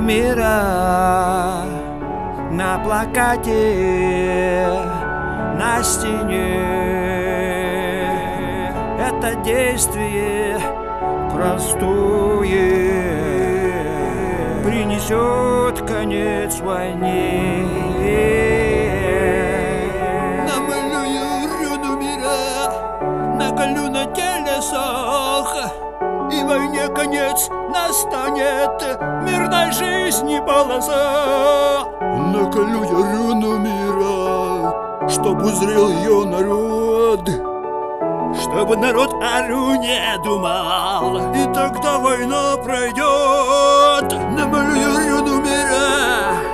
мира на плакате, на стене. Это действие простое принесет конец войне. Намалюю руну мира, наколю на телесах, войне конец настанет, мирной жизни полоса. Наколю я руну мира, чтоб узрел ее народ, Чтобы народ о руне думал, И тогда война пройдет. Намалюю руну мира,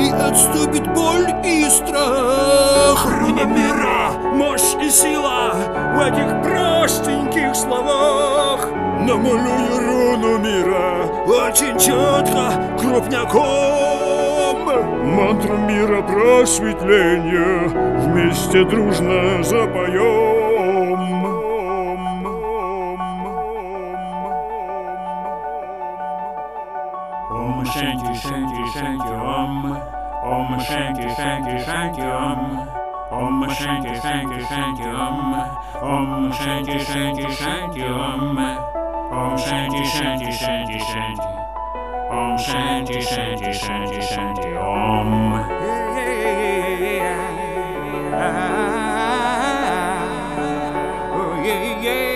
и отступит боль и страх Руна мира, мощь и сила в этих простеньких словах Намалюю руну мира очень четко, крупняком Мантру мира просветления вместе дружно запоем Shanti Om Om Shanti Shanti Shanti Om Om Shanti Shanti Shanti Om Om Shanti Shanti Shanti Om Om Shanti Shanti Shanti Om Shanti Shanti Shanti Shanti Om Oh, yeah, yeah, yeah.